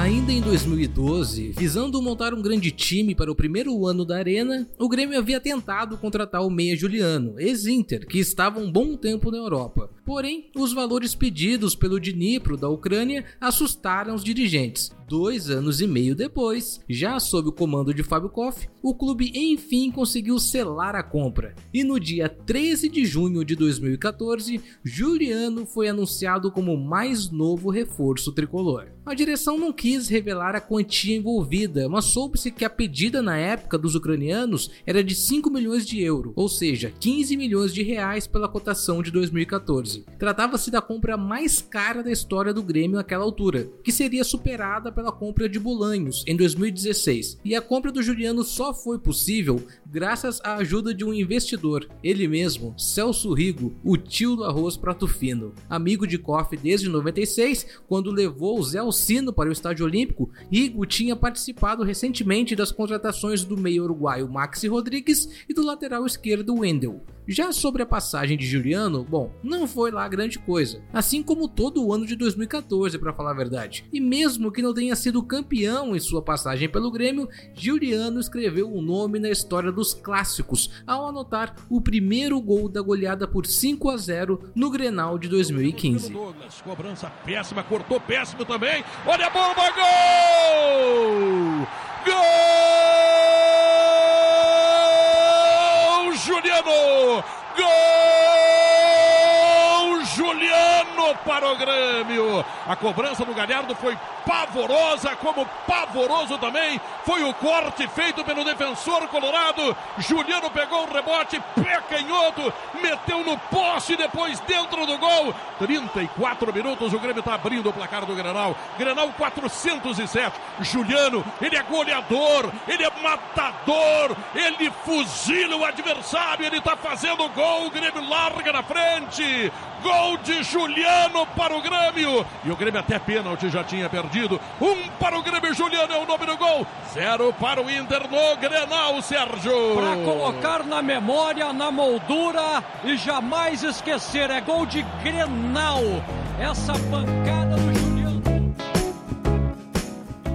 Ainda em 2012, visando montar um grande time para o primeiro ano da Arena, o Grêmio havia tentado contratar o meia Juliano, ex-Inter, que estava um bom tempo na Europa. Porém, os valores pedidos pelo Dnipro da Ucrânia assustaram os dirigentes. Dois anos e meio depois, já sob o comando de Fábio Koff, o clube enfim conseguiu selar a compra. E no dia 13 de junho de 2014, Juliano foi anunciado como mais novo reforço tricolor. A direção não quis revelar a quantia envolvida, mas soube-se que a pedida na época dos ucranianos era de 5 milhões de euros, ou seja, 15 milhões de reais pela cotação de 2014. Tratava-se da compra mais cara da história do Grêmio naquela altura, que seria superada pela compra de Bolanhos em 2016. E a compra do Juliano só foi possível graças à ajuda de um investidor, ele mesmo, Celso Rigo, o tio do arroz prato fino. Amigo de Koff desde 96, quando levou o Zé Alcino para o Estádio Olímpico, Rigo tinha participado recentemente das contratações do meio uruguaio Maxi Rodrigues e do lateral esquerdo Wendel. Já sobre a passagem de Juliano, bom, não foi lá grande coisa, assim como todo o ano de 2014, para falar a verdade. E mesmo que não tenha sido campeão em sua passagem pelo Grêmio, Juliano escreveu um nome na história dos clássicos ao anotar o primeiro gol da goleada por 5 a 0 no Grenal de 2015. Douglas, cobrança péssima, cortou péssimo também. Olha a bomba, gol! Gol! Juliano! Gol! Para o Grêmio. A cobrança do Galhardo foi pavorosa, como pavoroso também foi o corte feito pelo defensor colorado. Juliano pegou o rebote, pé canhoto, meteu no poste depois dentro do gol. 34 minutos, o Grêmio está abrindo o placar do Grenal. Grenal 407. Juliano, ele é goleador, ele é matador, ele fuzila o adversário, ele está fazendo gol. O Grêmio larga na frente. Gol de Juliano para o Grêmio. E o Grêmio até pênalti já tinha perdido. Um para o Grêmio, Juliano é o nome do gol. Zero para o Inter no Grenal, Sérgio. Para colocar na memória, na moldura e jamais esquecer. É gol de Grenal. Essa pancada do Juliano.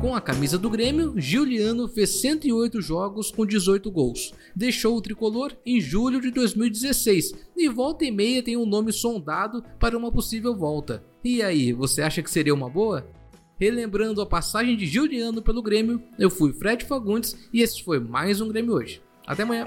Com a camisa do Grêmio, Giuliano fez 108 jogos com 18 gols. Deixou o tricolor em julho de 2016 e volta e meia tem um nome sondado para uma possível volta. E aí, você acha que seria uma boa? Relembrando a passagem de Giuliano pelo Grêmio, eu fui Fred Fagundes e esse foi mais um Grêmio hoje. Até amanhã.